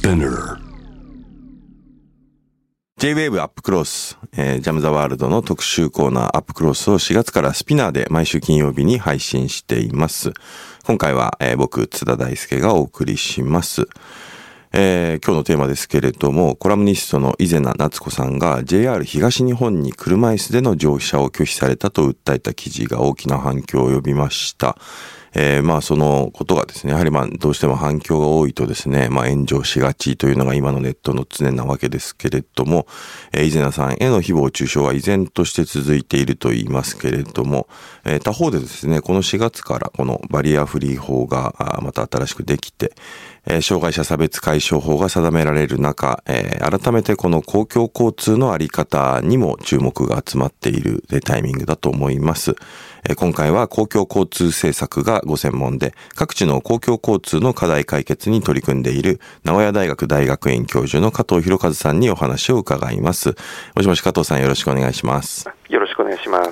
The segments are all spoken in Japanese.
Spinner J-Wave アップクロス、えー、ジャムザワールドの特集コーナーアップクロスを4月からスピナーで毎週金曜日に配信しています。今回は、えー、僕、津田大輔がお送りします。えー、今日のテーマですけれども、コラムニストの伊勢名夏子さんが JR 東日本に車椅子での乗車を拒否されたと訴えた記事が大きな反響を呼びました。えー、まあそのことがですね、やはりまあどうしても反響が多いとですね、まあ炎上しがちというのが今のネットの常なわけですけれども、えー、伊勢名さんへの誹謗中傷は依然として続いていると言いますけれども、えー、他方でですね、この4月からこのバリアフリー法がまた新しくできて、えー、障害者差別解消法が定められる中、えー、改めてこの公共交通のあり方にも注目が集まっているタイミングだと思います。えー、今回は公共交通政策がご専門で、各地の公共交通の課題解決に取り組んでいる、名古屋大学大学院教授の加藤博和さんにお話を伺います。もしもし加藤さんよろしくお願いします。よろしくお願いします。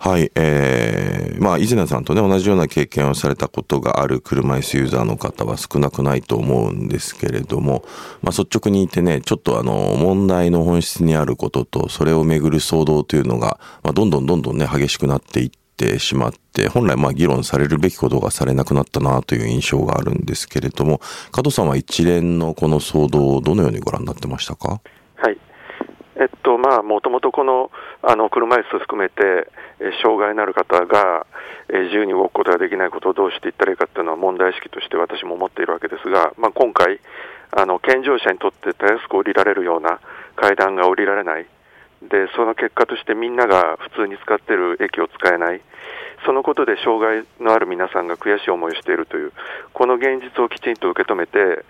はい、えー、まあ、伊勢さんとね、同じような経験をされたことがある車椅子ユーザーの方は少なくないと思うんですけれども、まあ、率直に言ってね、ちょっとあの、問題の本質にあることと、それをめぐる騒動というのが、まあ、どんどんどんどんね、激しくなっていっててしまって、本来まあ議論されるべきことがされなくなったなという印象があるんですけれども、加藤さんは一連のこの騒動をどのようにご覧になってましたか？はい。えっと、まあ、もともとこの、あの、車椅子含めて、え障害のある方がえ自由に動くことができないことをどうしていったらいいかというのは問題意識として私も思っているわけですが、まあ、今回あの、健常者にとってたやすく降りられるような階段が降りられない、でその結果としてみんなが普通に使っている駅を使えない、そのことで障害のある皆さんが悔しい思いをしているという、この現実をきちんと受け止めて、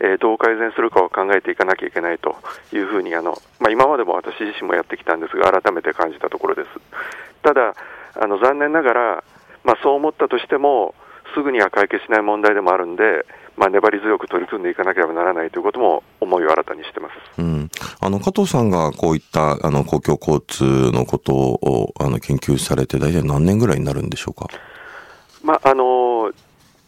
えー、どう改善するかを考えていかなきゃいけないというふうにあの、まあ、今までも私自身もやってきたんですが、改めて感じたところです。ただ、あの残念ながら、まあ、そう思ったとしても、すぐには解決しない問題でもあるんで、まあ、粘り強く取り組んでいかなければならないということも思いを新たにしてます、うん、あの加藤さんがこういったあの公共交通のことをあの研究されて、大体何年ぐらいになるんでしょうか？まああの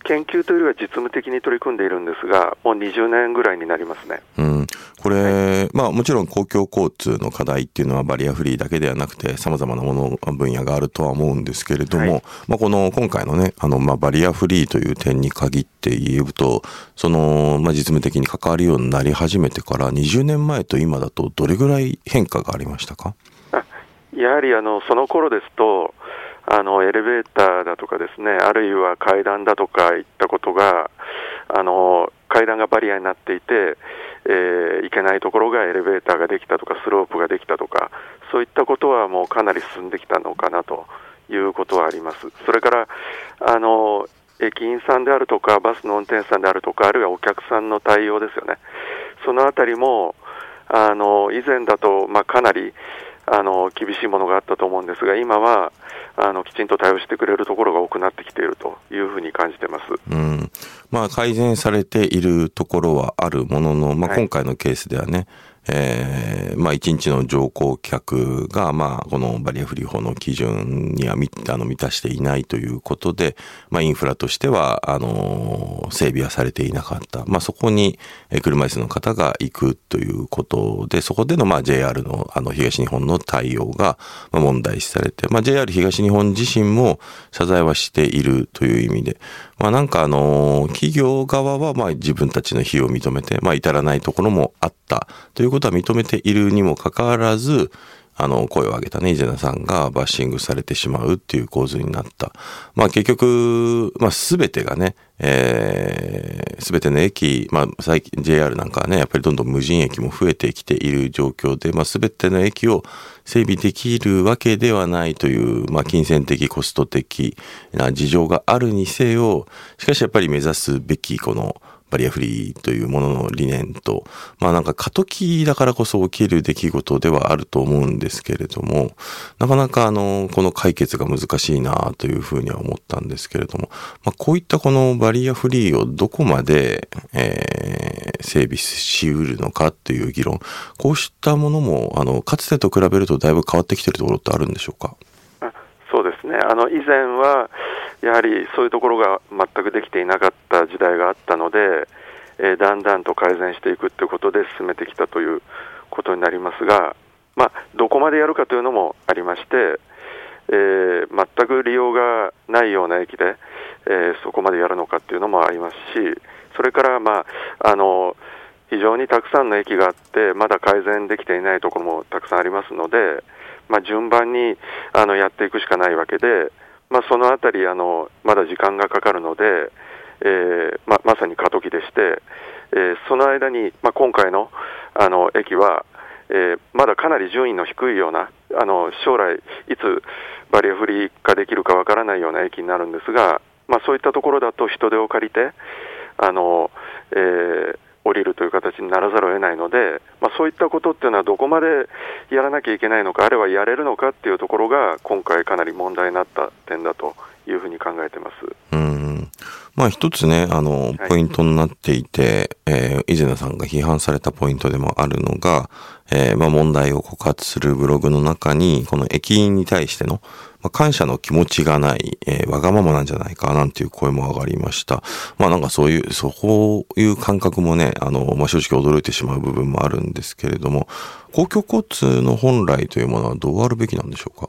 研究というよりは実務的に取り組んでいるんですが、もう20年ぐらいになりますね。うん、これ、はい、まあもちろん公共交通の課題っていうのはバリアフリーだけではなくて、さまざまなもの分野があるとは思うんですけれども、はい、まあこの今回のね、あのまあバリアフリーという点に限って言うと、そのまあ実務的に関わるようになり始めてから20年前と今だとどれぐらい変化がありましたか？やはりあのその頃ですと、あのエレベーターだとかですね、あるいは階段だとかいったことが、あの階段がバリアになっていて、えー、行けないところがエレベーターができたとか、スロープができたとか、そういったことはもうかなり進んできたのかなということはあります。それからあの駅員さんであるとか、バスの運転手さんであるとか、あるいはお客さんの対応ですよね、そのあたりもあの以前だと、まあ、かなりあの厳しいものがあったと思うんですが、今はあのきちんと対応してくれるところが多くなってきているというふうに感じてます、うん。まあ、改善されているところはあるものの、まあ、今回のケースではね、はいえー、まあ一日の乗降客が、まあこのバリアフリー法の基準にはあの満たしていないということで、まあインフラとしては、あの、整備はされていなかった。まあそこに車椅子の方が行くということで、そこでのまあ JR のあの東日本の対応が問題視されて、まあ JR 東日本自身も謝罪はしているという意味で、まあなんかあの、企業側はまあ自分たちの非を認めて、まあ至らないところもあった。ということは認めているにもかかわらず、あの、声を上げたね、イゼナさんがバッシングされてしまうっていう構図になった。まあ結局、まあすべてがね、えー、すべての駅、まあ最近 JR なんかはね、やっぱりどんどん無人駅も増えてきている状況で、まあすべての駅を整備できるわけではないという、まあ金銭的、コスト的な事情があるにせよ、しかしやっぱり目指すべきこの、バリアフリーというものの理念と、まあなんか過渡期だからこそ起きる出来事ではあると思うんですけれども、なかなかあの、この解決が難しいなというふうには思ったんですけれども、まあこういったこのバリアフリーをどこまで、えー、整備しうるのかっていう議論、こうしたものも、あの、かつてと比べるとだいぶ変わってきてるところってあるんでしょうか？あの、以前は、やはりそういうところが全くできていなかった時代があったので、えー、だんだんと改善していくということで進めてきたということになりますが、まあ、どこまでやるかというのもありまして、えー、全く利用がないような駅で、えー、そこまでやるのかっていうのもありますし、それから、まあ、あの非常にたくさんの駅があって、まだ改善できていないところもたくさんありますので、まあ、順番にあのやっていくしかないわけで、まあ、そのあたりあの、まだ時間がかかるので、えーままさに過渡期でして、えー、その間に、まあ、今回のあの駅は、えー、まだかなり順位の低いような、あの将来、いつバリアフリー化できるかわからないような駅になるんですが、まあ、そういったところだと人手を借りて、あのえー、降りるという形にならざるを得ないので、まあ、そういったことっていうのはどこまでやらなきゃいけないのか、あるいはやれるのかっていうところが、今回、かなり問題になった点だというふうに考えてます。うんまあ一つね、あの、ポイントになっていて、はい、えー、伊勢名さんが批判されたポイントでもあるのが、えー、まあ問題を告発するブログの中に、この駅員に対しての、まあ、感謝の気持ちがない、えー、わがままなんじゃないかなんていう声も上がりました。まあなんかそういう、そういう感覚もね、あの、まあ正直驚いてしまう部分もあるんですけれども、公共交通の本来というものはどうあるべきなんでしょうか？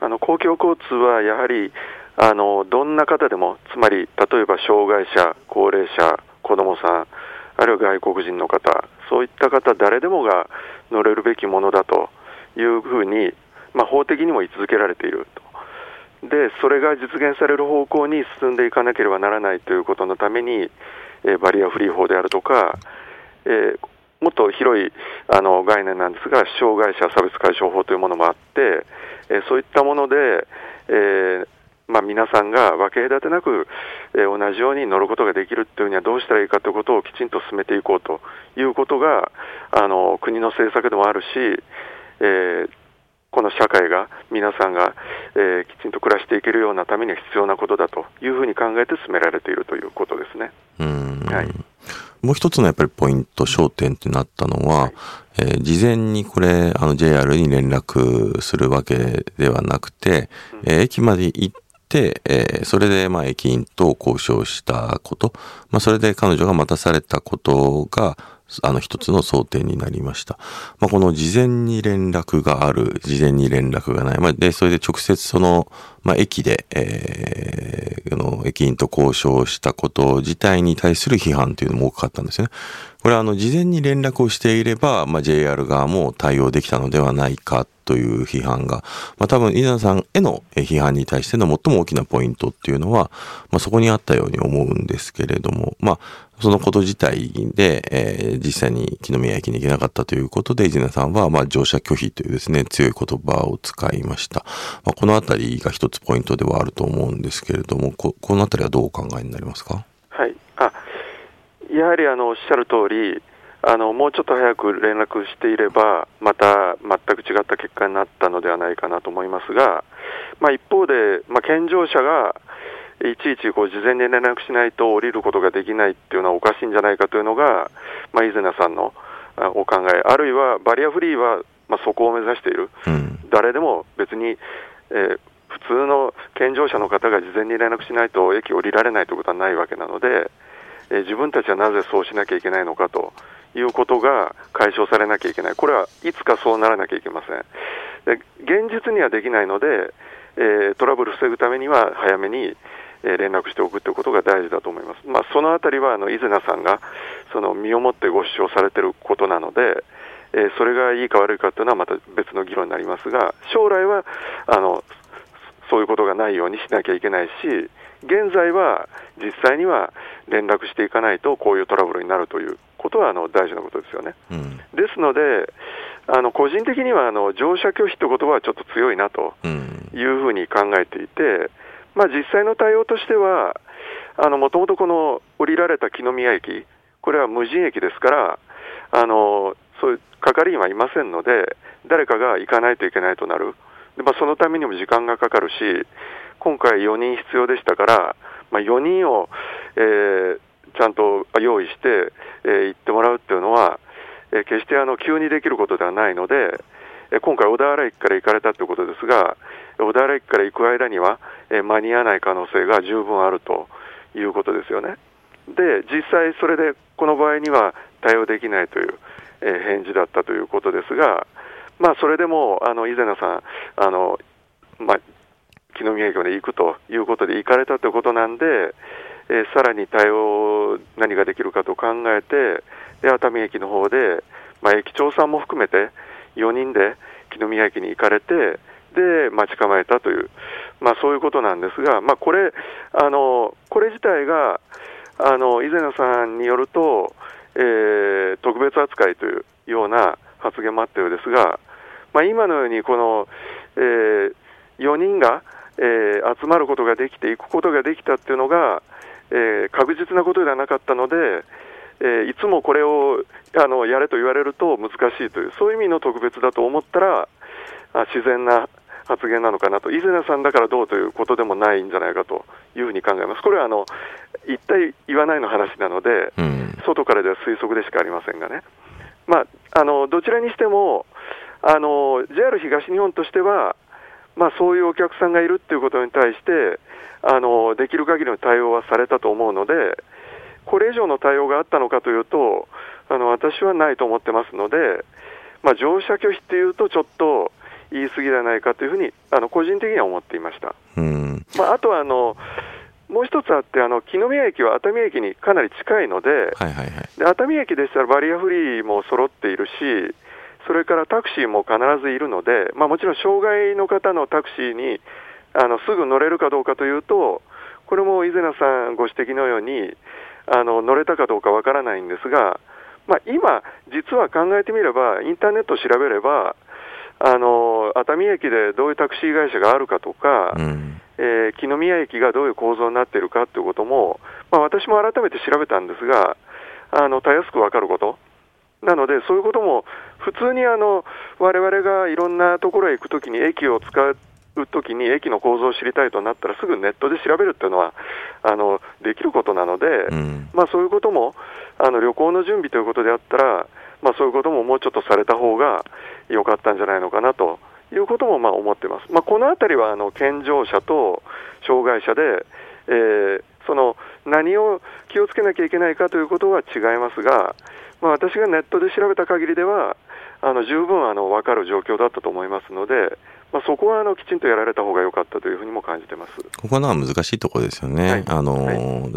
あの公共交通はやはりあのどんな方でも、つまり例えば障害者、高齢者、子どもさん、あるいは外国人の方、そういった方、誰でもが乗れるべきものだというふうに、まあ、法的にも位置づけられていると。で、それが実現される方向に進んでいかなければならないということのために、え、バリアフリー法であるとか、えー、もっと広いあの概念なんですが、障害者差別解消法というものもあって、え、そういったもので、えーまあ、皆さんが分け隔てなく、えー、同じように乗ることができるというにはどうしたらいいかということをきちんと進めていこうということがあの国の政策でもあるし、えー、この社会が皆さんが、えー、きちんと暮らしていけるようなためには必要なことだというふうに考えて進められているということですね。はい、もう一つのやっぱりポイント、焦点となったのは、はい、えー、事前にこれ、あの JR に連絡するわけではなくて、うん、えー、駅まで行っ、えー、それで、まあ、駅員と交渉したこと、まあ、それで彼女が待たされたことが、あの一つの想定になりました。まあ、この事前に連絡がある、事前に連絡がない。まあ、で、それで直接その、まあ、駅で、えー、の駅員と交渉したこと自体に対する批判というのも多かったんですね。これはあの、事前に連絡をしていれば、まあ、JR 側も対応できたのではないかという批判が、まあ、多分、稲田さんへの批判に対しての最も大きなポイントっていうのは、まあ、そこにあったように思うんですけれども、まあ、そのこと自体で、えー、実際に木の宮駅に行けなかったということで、伊勢さんは、まあ、乗車拒否というですね、強い言葉を使いました。まあ、このあたりが一つポイントではあると思うんですけれども、ここのあたりはどうお考えになりますか？はい。あやはりあのおっしゃる通り、あのもうちょっと早く連絡していれば、また全く違った結果になったのではないかなと思いますが、まあ、一方で、まあ、健常者がいちいちこう事前に連絡しないと降りることができないっていうのはおかしいんじゃないかというのが、まあ、伊是名さんのお考え、あるいはバリアフリーは、まあ、そこを目指している、うん、誰でも別に、えー、普通の健常者の方が事前に連絡しないと駅降りられないということはないわけなので、え、自分たちはなぜそうしなきゃいけないのかということが解消されなきゃいけない、これはいつかそうならなきゃいけません。で現実にはできないので、えー、トラブル防ぐためには早めに、え連絡しておくということが大事だと思います。まあ、そのあたりはあの伊是名さんがその身をもってご主張されていることなので、えー、それがいいか悪いかというのはまた別の議論になりますが、将来はあのそういうことがないようにしなきゃいけないし、現在は実際には連絡していかないとこういうトラブルになるということはあの大事なことですよね。うん、ですので、あの個人的にはあの乗車拒否という言葉はちょっと強いなというふうに考えていて、まあ、実際の対応としては、もともとこの降りられた木宮駅、これは無人駅ですから、あのそういう係員はいませんので、誰かが行かないといけないとなる、でまあ、そのためにも時間がかかるし、今回4人必要でしたから、まあ、4人を、えー、ちゃんと用意して、えー、行ってもらうっていうのは、えー、決してあの急にできることではないので、えー、今回、小田原駅から行かれたということですが、小田原駅から行く間には、えー、間に合わない可能性が十分あるということですよね。で実際それでこの場合には対応できないという、えー、返事だったということですが、まあ、それでもあの伊是名さんあの、まあ、木宮駅まで行くということで行かれたということなんで、えー、さらに対応何ができるかと考えてで熱海駅の方で、まあ、駅長さんも含めて4人で木宮駅に行かれてで待ち構えたという、まあ、そういうことなんですが、まあ、これあのこれ自体があの伊是名さんによると、えー、特別扱いというような発言もあったようですが、まあ、今のようにこの、えー、4人が、えー、集まることができて、行くことができたっていうのが、えー、確実なことではなかったので、えー、いつもこれをあのやれと言われると難しいという、そういう意味の特別だと思ったら、あ自然な発言なのかなと、伊是名さんだからどうということでもないんじゃないかというふうに考えます。これはあの一体言わないの話なので、うん、外からでは推測でしかありませんがね。まあ、あのどちらにしてもあの JR 東日本としては、まあ、そういうお客さんがいるっていうことに対してあのできる限りの対応はされたと思うのでこれ以上の対応があったのかというとあの私はないと思ってますので、まあ、乗車拒否っていうとちょっと言い過ぎではないかというふうにあの個人的には思っていました。うんまあ、あとはあのもう一つあって、あの木宮駅は熱海駅にかなり近いので、はいはいはい、で熱海駅でしたらバリアフリーも揃っているし、それからタクシーも必ずいるので、まあ、もちろん障害の方のタクシーにあのすぐ乗れるかどうかというと、これも伊是名さんご指摘のように、あの乗れたかどうかわからないんですが、まあ、今、実は考えてみれば、インターネットを調べれば、あの熱海駅でどういうタクシー会社があるかとか、うん、えー、木宮駅がどういう構造になっているかということも、まあ、私も改めて調べたんですが、あのたやすく分かること、なので、そういうことも普通にあの我々がいろんなところへ行くときに駅を使うときに駅の構造を知りたいとなったらすぐネットで調べるっていうのはあのできることなので、うん、まあ、そういうこともあの旅行の準備ということであったら、まあ、そういうことももうちょっとされた方が良かったんじゃないのかなということもまあ思ってます。まあ、このあたりはあの健常者と障害者で、えー、その何を気をつけなきゃいけないかということは違いますが、まあ、私がネットで調べた限りでは、あの十分あの分かる状況だったと思いますので、まあ、そこはあのきちんとやられた方が良かったというふうにも感じてます。ここのは難しいところですよね、はい、あの、は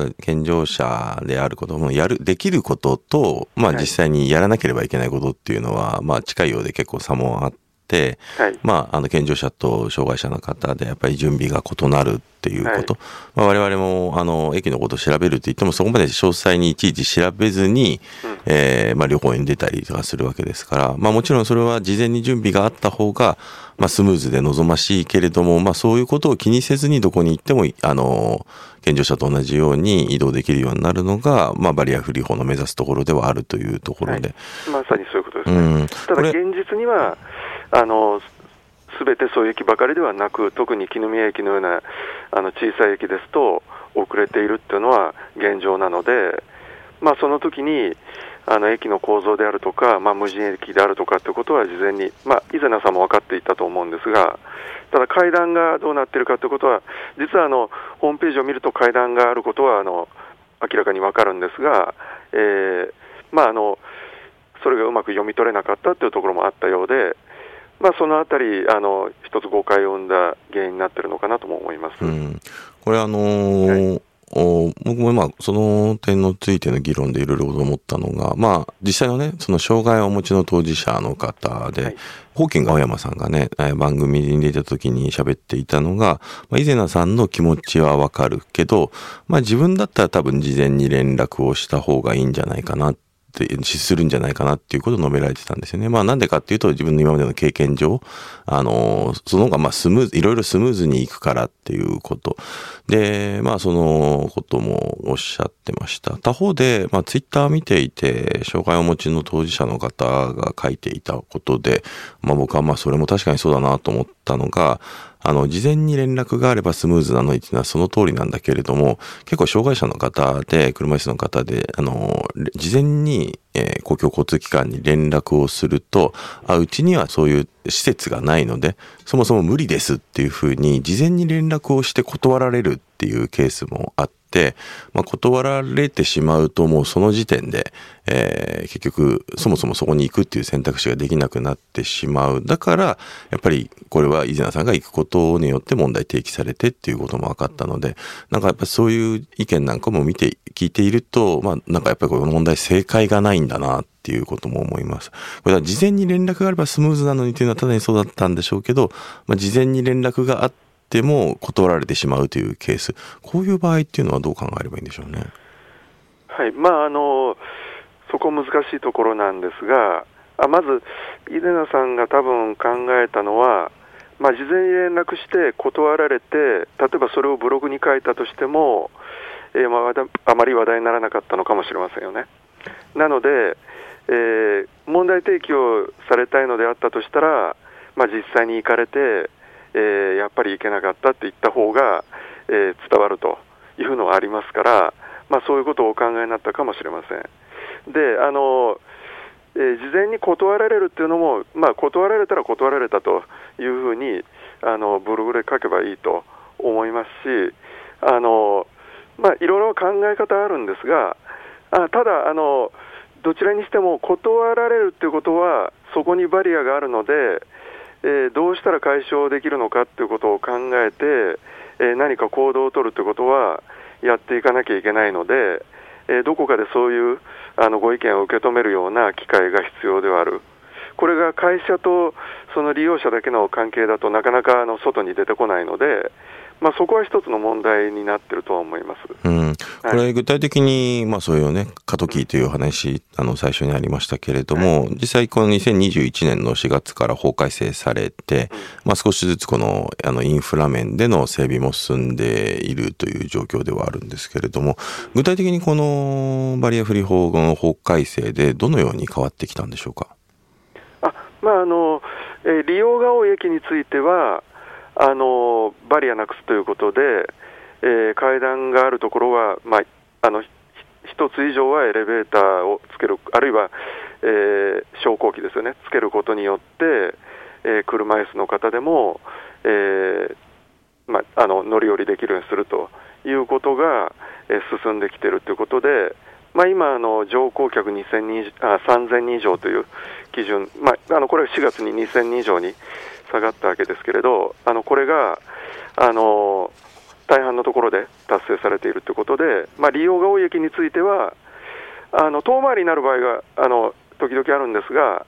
い、健常者であることもやるできることと、まあ、実際にやらなければいけないことっていうのは、まあ、近いようで結構差もあって。、はい、まあ、あの、健常者と障害者の方で、やっぱり準備が異なるっていうこと。はい、まあ、我々も、あの、駅のことを調べるって言っても、そこまで詳細にいちいち調べずに、うん、えー、まあ、旅行に出たりとかするわけですから、まあ、もちろんそれは事前に準備があった方が、まあ、スムーズで望ましいけれども、まあ、そういうことを気にせずにどこに行っても、あの、健常者と同じように移動できるようになるのが、まあ、バリアフリー法の目指すところではあるというところで。はい、まさにそういうことですね。うん、ただ、現実には、あのすべてそういう駅ばかりではなく、特に絹宮駅のようなあの小さい駅ですと、遅れているっていうのは現状なので、まあ、その時にあの駅の構造であるとか、まあ、無人駅であるとかということは事前に、まあ、伊是名さんも分かっていたと思うんですが、ただ階段がどうなっているかということは、実はあのホームページを見ると階段があることはあの明らかに分かるんですが、えーまあ、あのそれがうまく読み取れなかったというところもあったようで、まあ、そのあたり、あの一つ誤解を生んだ原因になっているのかなとも思います、うん、これ、あのーはい。お僕もまあその点についての議論でいろいろ思ったのが、まあ実際のね、その障害をお持ちの当事者の方で、はい、ホーキング青山さんがね、番組に出た時に喋っていたのが、まあ、伊是名さんの気持ちはわかるけど、まあ自分だったら多分事前に連絡をした方がいいんじゃないかなっってするんじゃないかなっていうことを述べられてたんですよね。まあなんでかっていうと自分の今までの経験上、あの、その方がまあスムーズ、いろいろスムーズにいくからっていうこと。で、まあそのこともおっしゃってました。他方で、まあツイッター見ていて、障害をお持ちの当事者の方が書いていたことで、まあ僕はまあそれも確かにそうだなと思ったのが、あの、事前に連絡があればスムーズなのにっていうのはその通りなんだけれども、結構障害者の方で、車椅子の方で、あの、事前に、えー、公共交通機関に連絡をすると、あ、うちにはそういう施設がないので、そもそも無理ですっていうふうに、事前に連絡をして断られるっていうケースもあって、、まあ、断られてしまうともうその時点で、えー、結局そもそもそこに行くっていう選択肢ができなくなってしまうだからやっぱりこれは伊勢さんが行くことによって問題提起されてっていうことも分かったのでなんかやっぱそういう意見なんかも見て聞いているとまあなんかやっぱりこの問題正解がないんだなっていうことも思います。これは事前に連絡があればスムーズなのにというのはただにそうだったんでしょうけど、まあ、事前に連絡があっても断られてしまうというケース、こういう場合っていうのはどう考えればいいんでしょうね？はい、まああのそこ難しいところなんですが、あまず、イデナさんが多分考えたのは、まあ、事前に連絡して断られて、例えばそれをブログに書いたとしても、えー、まあ、あまり話題にならなかったのかもしれませんよね。なので、えー、問題提起をされたいのであったとしたら、まあ、実際に行かれて、えー、やっぱり行けなかったって言った方が、えー、伝わるというのはありますから、まあ、そういうことをお考えになったかもしれません。であのえー、事前に断られるっていうのも、まあ、断られたら断られたというふうにあのブログで書けばいいと思いますし、あのまあ、いろいろ考え方あるんですが、あただあの、どちらにしても断られるっていうことは、そこにバリアがあるので、えー、どうしたら解消できるのかということを考えて、えー、何か行動を取るということはやっていかなきゃいけないので、えー、どこかでそういうあのご意見を受け止めるような機会が必要ではある。これが会社とその利用者だけの関係だとなかなかあの外に出てこないので、まあ、そこは一つの問題になってるとは思います。うん、これ具体的に、まあそういうね、過渡期という話、あの最初にありましたけれども、はい、実際この2021年の4月から法改正されて、まあ少しずつこのあのインフラ面での整備も進んでいるという状況ではあるんですけれども、具体的にこのバリアフリー法の法改正でどのように変わってきたんでしょうか？あまああのえ利用が多い駅については、あのバリアなくすということで、えー、階段があるところは、まあ、あの1つ以上はエレベーターをつける、あるいは、えー、昇降機ですよね、つけることによって、えー、車椅子の方でも、えーまあ、あの乗り降りできるようにするということが、えー、進んできているということで、まあ、今あの、乗降客2000人あ3000人以上という基準、まあ、あのこれは4月に2000人以上に下がったわけですけれど、あのこれがあの大半のところで達成されているということで、まあ、利用が多い駅については、あの遠回りになる場合があの時々あるんですが、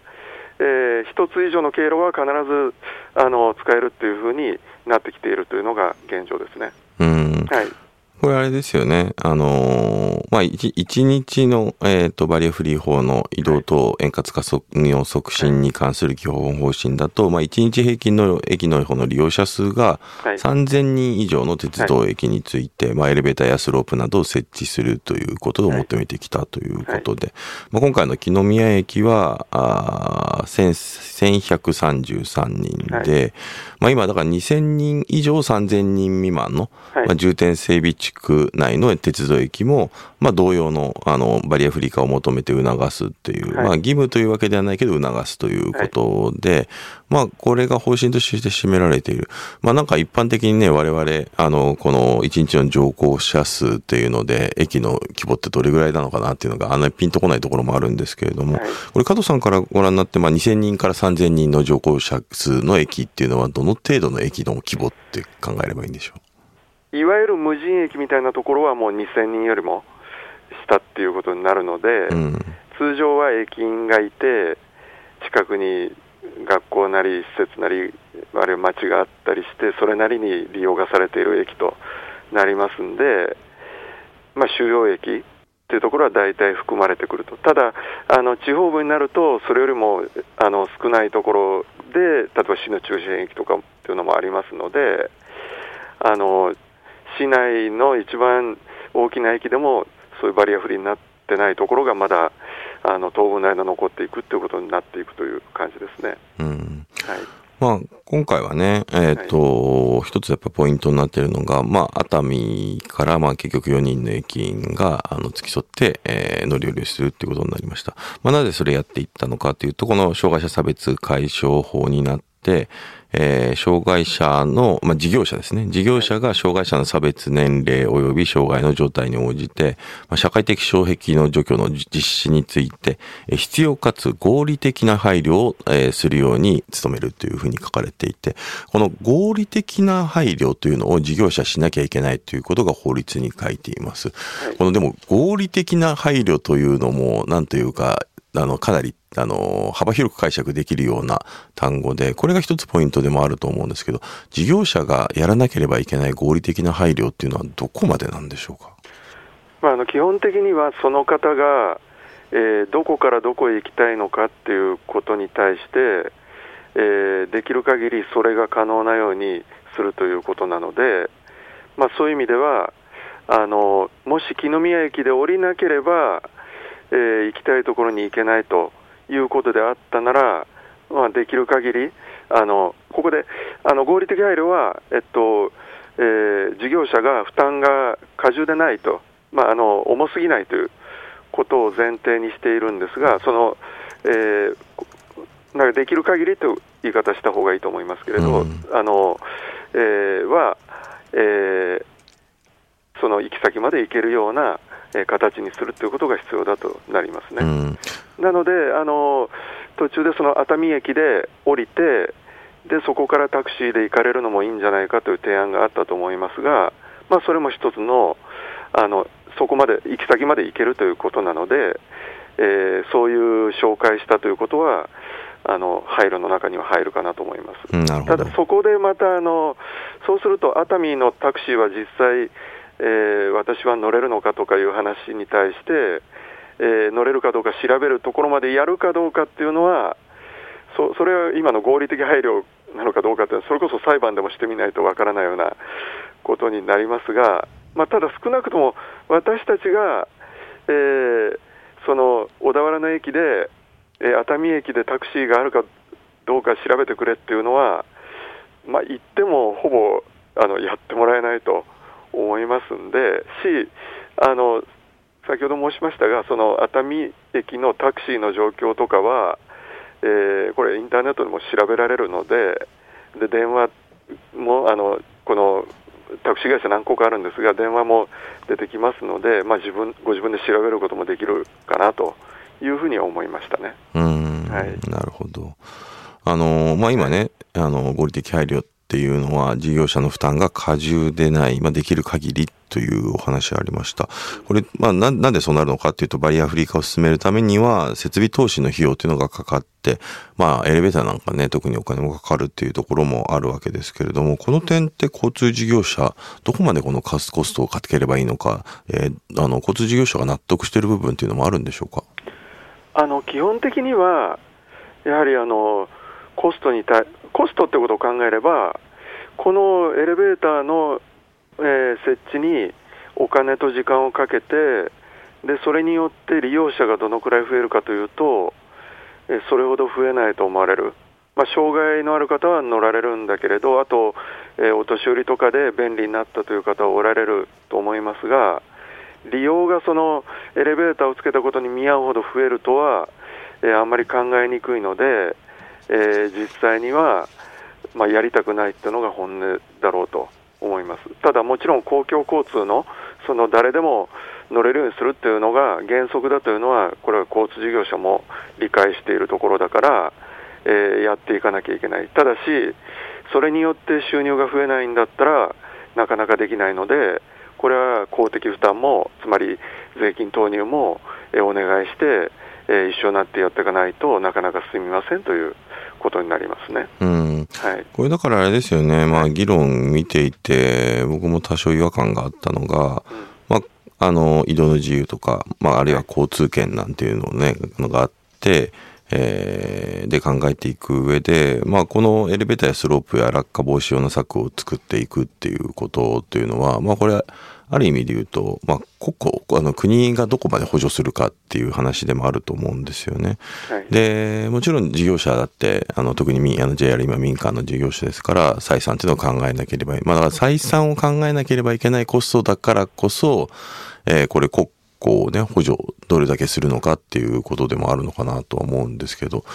えー、1つ以上の経路は必ずあの使えるというふうになってきているというのが現状ですね。うんはいこれあれですよね。あのー、まあ、一日の、えっ、ー、と、バリアフリー法の移動と円滑化促促進に関する基本方針だと、まあ、一日平均の駅の方の利用者数が3000人以上の鉄道駅について、まあ、エレベーターやスロープなどを設置するということを求めてきたということで、まあ、今回の木の宮駅は、あ1133人で、まあ、今だから2000人以上3000人未満の、まあ、重点整備地区内の鉄道駅も、まあ、同様のあのバリアフリー化を求めて促すっていう、はい、まあ、義務というわけではないけど促すということで、はい、まあ、これが方針として占められている。まあ、なんか一般的にね、我々、あの、この1日の乗降者数っていうので、駅の規模ってどれぐらいなのかなっていうのが、あんなにピンとこないところもあるんですけれども、はい、これ加藤さんからご覧になって、まあ、2000人から3000人の乗降者数の駅っていうのは、どの程度の駅の規模って考えればいいんでしょう？いわゆる無人駅みたいなところはもう2000人よりも下っていうことになるので、うん、通常は駅員がいて、近くに学校なり施設なり、あるいは町があったりして、それなりに利用がされている駅となりますんで、まあ、収容駅っていうところは大体含まれてくると、ただ、あの地方部になると、それよりもあの少ないところで、例えば市の中心駅とかっていうのもありますので、あの市内の一番大きな駅でもそういうバリアフリーになってないところがまだあの当分の間残っていくということになっていくという感じですね。うんはいまあ、今回はね、えっ、ー、と、はい、一つやっぱポイントになっているのが、まあ、熱海から、まあ、結局4人の駅員が、あの、付き添って、えー、乗り降りするっていうことになりました。まあ、なぜそれやっていったのかというと、この障害者差別解消法になっえー、障害者の、まあ、事業者ですね。事業者が障害者の差別年齢及び障害の状態に応じて、まあ、社会的障壁の除去の実施について、必要かつ合理的な配慮を、えー、するように努めるというふうに書かれていて、この合理的な配慮というのを事業者しなきゃいけないということが法律に書いています。このでも合理的な配慮というのも、なんというか、あの、かなり、あの、幅広く解釈できるような単語で、これが一つポイントでもあると思うんですけど、事業者がやらなければいけない合理的な配慮っていうのはどこまでなんでしょうか？まあ、あの基本的にはその方が、えー、どこからどこへ行きたいのかっていうことに対して、えー、できる限りそれが可能なようにするということなので、まあ、そういう意味ではあのもし木宮駅で降りなければえー、行きたいところに行けないということであったなら、まあ、できる限りあのここであの合理的配慮は、えっとえー、事業者が負担が過重でないと、まあ、あの重すぎないということを前提にしているんですが、そのえー、なんかできる限りという言い方した方がいいと思いますけれど、うん、あのえー、は、えー、その行き先まで行けるようなえ形にするということが必要だとなりますね。うん、なのであの、途中でその熱海駅で降りてで、そこからタクシーで行かれるのもいいんじゃないかという提案があったと思いますが、まあ、それも一つのあの、そこまで、行き先まで行けるということなので、えー、そういう紹介したということは、あの配慮の中には入るかなと思います。ただ、そこでまたあの、そうすると熱海のタクシーは実際、えー、私は乗れるのかとかいう話に対して、えー、乗れるかどうか調べるところまでやるかどうかっていうのは、そそれは今の合理的配慮なのかどうかってそれこそ裁判でもしてみないとわからないようなことになりますが、まあ、ただ少なくとも私たちが、えー、その小田原の駅で、えー、熱海駅でタクシーがあるかどうか調べてくれっていうのは、まあ、言ってもほぼあのやってもらえないと。思いますんで、し、あの先ほど申しましたが、その熱海駅のタクシーの状況とかは、えー、これ、インターネットでも調べられるので、で電話もあのこのタクシー会社何個かあるんですが、電話も出てきますので、まあ、自分ご自分で調べることもできるかなというふうには思いましたね。うん、はい、なるほど。あのまあ、今ね、あの合理的配慮っていうのは事業者の負担が過重でない、まあ、できる限りというお話ありました。これ、まあな、なんでそうなるのかっていうと、バリアフリー化を進めるためには、設備投資の費用っていうのがかかって、まあ、エレベーターなんかね、特にお金もかかるっていうところもあるわけですけれども、この点って交通事業者、どこまでこのカスコストをかければいいのか、えー、あの、交通事業者が納得している部分っていうのもあるんでしょうか？あの、基本的には、やはりあの、コストに対、コストってことを考えれば、このエレベーターの、えー、設置にお金と時間をかけてで、それによって利用者がどのくらい増えるかというと、えー、それほど増えないと思われる、まあ、障害のある方は乗られるんだけれど、あと、えー、お年寄りとかで便利になったという方はおられると思いますが、利用がそのエレベーターをつけたことに見合うほど増えるとは、えー、あんまり考えにくいので、えー、実際には、まあ、やりたくないっていうのが本音だろうと思います。ただもちろん公共交通のその誰でも乗れるようにするっていうのが原則だというのは、これは交通事業者も理解しているところだから、えー、やっていかなきゃいけない。ただし、それによって収入が増えないんだったら、なかなかできないので、これは公的負担も、つまり税金投入も、えお願いして、え一緒になってやっていかないとなかなか進みませんということになりますね。うん。はい。これだからあれですよね。まあ議論見ていて、僕も多少違和感があったのが、うん、まあ、あの、移動の自由とか、まああるいは交通権なんていうのね、のがあって、えー、で考えていく上で、まあ、このエレベーターやスロープや落下防止用の策を作っていくっていうことっていうのは、まあ、これある意味で言うと、まあ、国あの国がどこまで補助するかっていう話でもあると思うんですよね。はい、で、もちろん事業者だって、あの特に民あの JR 今民間の事業者ですから、採算っていうのを考えなければいまあ、だから採算を考えなければいけないコストだからこそ、えー、これ国交ね、補助どれだけするのかっていうことでもあるのかなとは思うんですけど、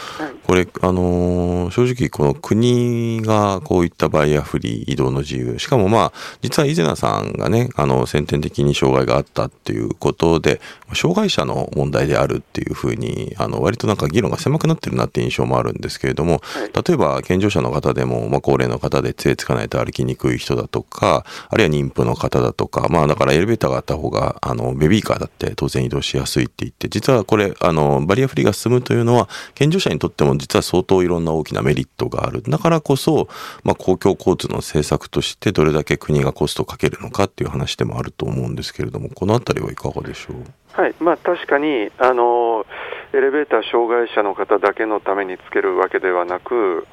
これ、あのー、正直この国がこういったバイヤーフリー移動の自由、しかもまあ、実は伊勢名さんがね、あの、先天的に障害があったっていうことで、障害者の問題であるっていうふうに、あの、割となんか議論が狭くなってるなって印象もあるんですけれども、例えば健常者の方でも、まあ、高齢の方で杖つかないと歩きにくい人だとか、あるいは妊婦の方だとか、まあだからエレベーターがあった方が、あの、ベビーカーだって当然移動しやすいって言って、実はこれ、あの、バリアフリーが進むというのは、健常者にとっても実は相当いろんな大きなメリットがある。だからこそ、まあ公共交通の政策としてどれだけ国がコストをかけるのかっていう話でもあると思うんですけれども、このあたりはいかがでしょう？はいまあ、確かにあのエレベーター障害者の方だけのためにつけるわけではなく、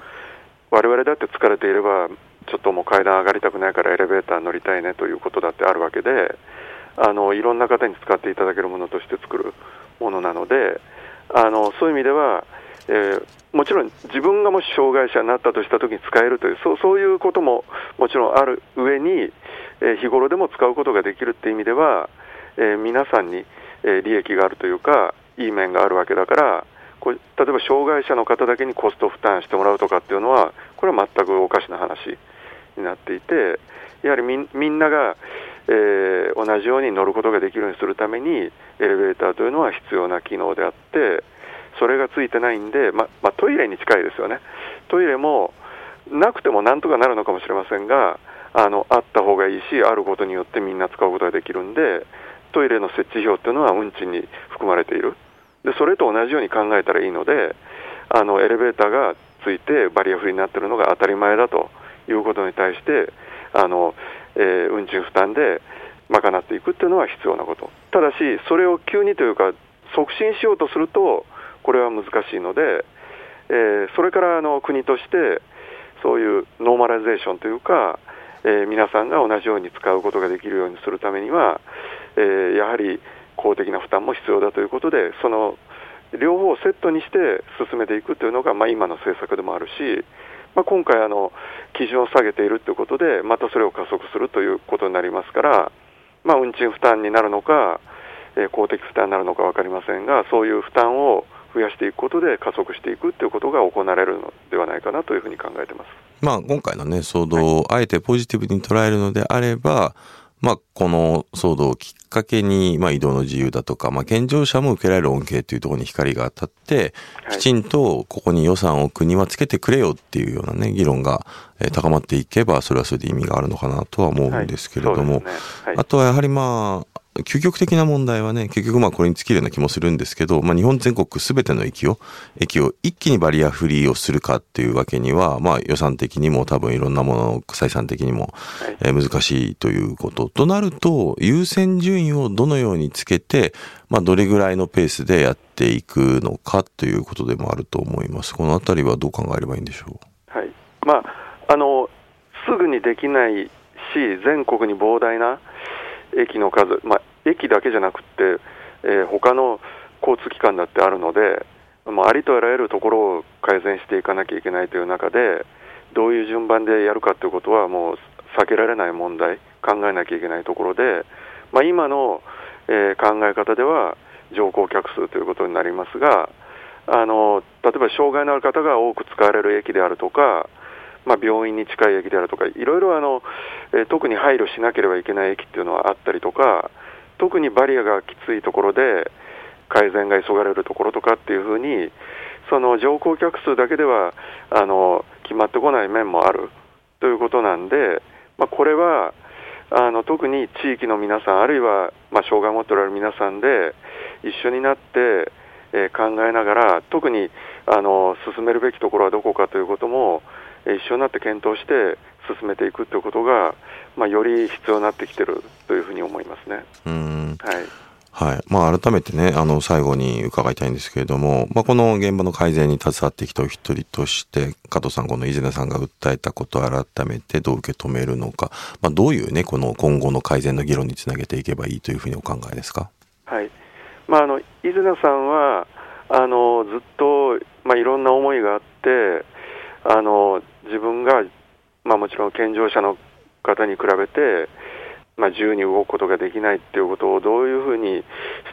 我々だって疲れていれば、ちょっともう階段上がりたくないからエレベーター乗りたいねということだってあるわけで、あのいろんな方に使っていただけるものとして作るものなので、あのそういう意味では、えー、もちろん自分がもし障害者になったとしたときに使えるというそう、そういうことももちろんある上に、えー、日頃でも使うことができるっていう意味では、えー、皆さんに、え利益があるというか、いい面があるわけだから、例えば障害者の方だけにコスト負担してもらうとかっていうのは、これは全くおかしな話になっていて、やはりみんなが、えー、同じように乗ることができるようにするために、エレベーターというのは必要な機能であって、それがついてないんで、ままあ、トイレに近いですよね、トイレもなくてもなんとかなるのかもしれませんが、あのあった方がいいし、あることによってみんな使うことができるんで、トイレの設置費用っていうのは運賃に含まれている。でそれと同じように考えたらいいのであのエレベーターがついてバリアフリーになっているのが当たり前だということに対してあの、えー、運賃負担で賄っていくっていうのは必要なこと。ただしそれを急にというか促進しようとするとこれは難しいので、えー、それからあの国としてそういうノーマライゼーションというか、えー、皆さんが同じように使うことができるようにするためには、えー、やはり公的な負担も必要だということで、その両方をセットにして進めていくというのが、まあ、今の政策でもあるし、まあ、今回あの、基準を下げているということで、またそれを加速するということになりますから、まあ、運賃負担になるのか、えー、公的負担になるのか分かりませんが、そういう負担を増やしていくことで加速していくということが行われるのではないかなというふうに考えてます。まあ、今回のね、騒動をあえてポジティブに捉えるのであれば、まあ、この騒動をきっかけに、まあ、移動の自由だとか、まあ、健常者も受けられる恩恵というところに光が当たって、きちんとここに予算を国はつけてくれよっていうようなね、議論が高まっていけば、それはそれで意味があるのかなとは思うんですけれども、はいね。はい、あとはやはりまあ、究極的な問題はね、結局まあこれに尽きるような気もするんですけど、まあ日本全国すべての駅を、駅を一気にバリアフリーをするかっていうわけには、まあ予算的にも多分いろんなもの、採算的にも、え難しいということ。となると、優先順位をどのようにつけて、まあどれぐらいのペースでやっていくのかということでもあると思います。このあたりはどう考えればいいんでしょう？はい。まあ、あの、すぐにできないし、全国に膨大な駅の数、まあ、駅だけじゃなくて、えー、他の交通機関だってあるので、まあ、ありとあらゆるところを改善していかなきゃいけないという中で、どういう順番でやるかということは、もう避けられない問題、考えなきゃいけないところで、まあ、今の、えー、考え方では、乗降客数ということになりますが、あの例えば障害のある方が多く使われる駅であるとか、まあ、病院に近い駅であるとか、いろいろあの、えー、特に配慮しなければいけない駅っていうのはあったりとか、特にバリアがきついところで改善が急がれるところとかっていうふうに、その乗降客数だけではあの決まってこない面もある。ということなんで、まあ、これはあの特に地域の皆さん、あるいは、まあ、障害を持っておられる皆さんで一緒になって、えー、考えながら、特にあの進めるべきところはどこかということも、一緒になって検討して進めていくということが、まあ、より必要になってきてるというふうに思いますね。うん。はい。はい。まあ、改めてね、あの最後に伺いたいんですけれども、まあ、この現場の改善に携わってきたお一人として、加藤さん、この伊勢さんが訴えたことを改めてどう受け止めるのか、まあ、どういうね、この今後の改善の議論につなげていけばいいというふうにお考えですか？はい。まあ、あの伊勢さんはあのずっと、まあ、いろんな思いがあって、あの自分が、まあ、もちろん健常者の方に比べて、まあ、自由に動くことができないっていうことをどういうふうにし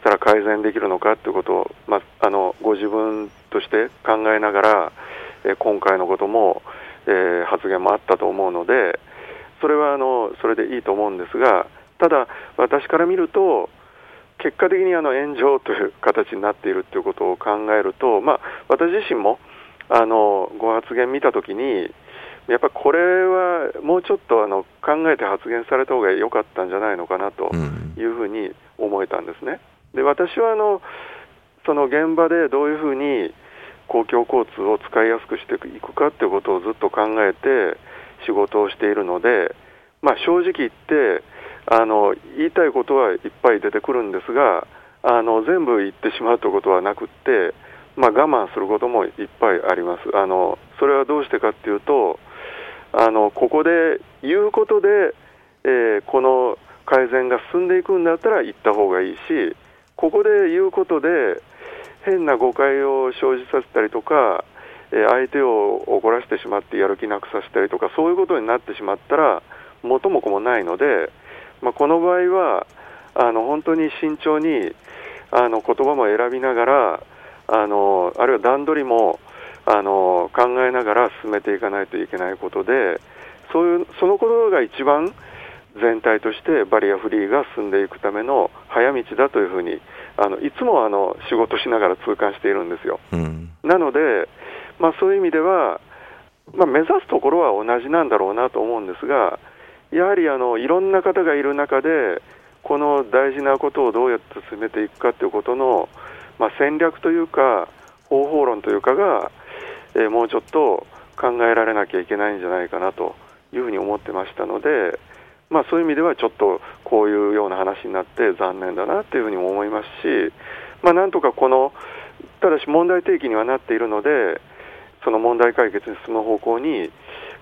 たら改善できるのかということを、まあ、あのご自分として考えながら、え今回のことも、えー、発言もあったと思うので、それはあのそれでいいと思うんですが、ただ、私から見ると、結果的にあの炎上という形になっているということを考えると、まあ、私自身もあのご発言見たときに、やっぱこれはもうちょっとあの考えて発言された方が良かったんじゃないのかなというふうに思えたんですね。で私はあのその現場でどういうふうに公共交通を使いやすくしていくかということをずっと考えて仕事をしているので、まあ、正直言ってあの言いたいことはいっぱい出てくるんですがあの全部言ってしまうということはなくって、まあ、我慢することもいっぱいありますあのそれはどうしてかっていうとあのここで言うことで、えー、この改善が進んでいくんだったら言った方がいいしここで言うことで変な誤解を生じさせたりとか、えー、相手を怒らせてしまってやる気なくさせたりとかそういうことになってしまったら元も子もないので、まあ、この場合はあの本当に慎重にあの言葉も選びながらあのあるいは段取りもあの考えながら進めていかないといけないことでそういうそのことが一番全体としてバリアフリーが進んでいくための早道だというふうにあのいつもあの仕事しながら痛感しているんですよ。うん、なので、まあ、そういう意味では、まあ、目指すところは同じなんだろうなと思うんですがやはりあのいろんな方がいる中でこの大事なことをどうやって進めていくかということの、まあ、戦略というか方法論というかがえ、もうちょっと考えられなきゃいけないんじゃないかなというふうに思ってましたので、まあ、そういう意味ではちょっとこういうような話になって残念だなというふうにも思いますし、まあ、なんとかこのただし問題提起にはなっているのでその問題解決に進む方向に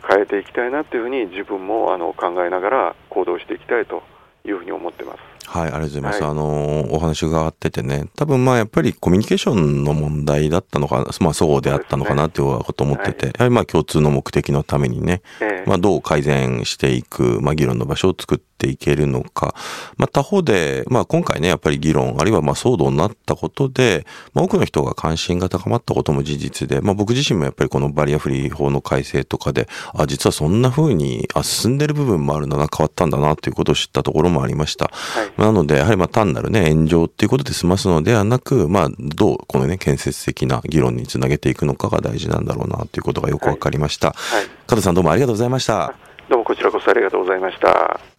変えていきたいなというふうに自分もあの考えながら行動していきたいというふうに思ってます。はい、ありがとうございます。はい、あの、お話伺っててね、多分まあやっぱりコミュニケーションの問題だったのか、まあそうであったのかなっていうことを思ってて、ねはい、やはりまあ共通の目的のためにね、えー、まあどう改善していく、まあ議論の場所を作っていけるのか、まあ他方で、まあ今回ね、やっぱり議論、あるいはまあ騒動になったことで、まあ多くの人が関心が高まったことも事実で、まあ僕自身もやっぱりこのバリアフリー法の改正とかで、あ、実はそんな風に、あ、進んでる部分もあるんだな、変わったんだなということを知ったところもありました。はい、なので、やはりまあ単なるね、炎上っていうことで済ますのではなく、まあ、どうこのね、建設的な議論につなげていくのかが大事なんだろうなということがよくわかりました。はい。加藤さんどうもありがとうございました。どうもこちらこそありがとうございました。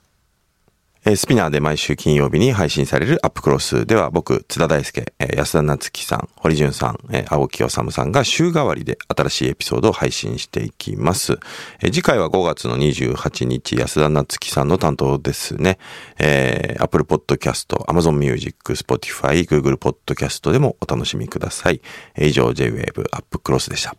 えスピナーで毎週金曜日に配信されるアップクロスでは僕、津田大介、え安田夏樹さん、堀潤さん、え青木治さんが週替わりで新しいエピソードを配信していきます。え次回は5月の28日、安田夏樹さんの担当ですね。えー、Apple Podcast、Amazon Music、Spotify、Google Podcast でもお楽しみください。以上、J-Wave アップクロスでした。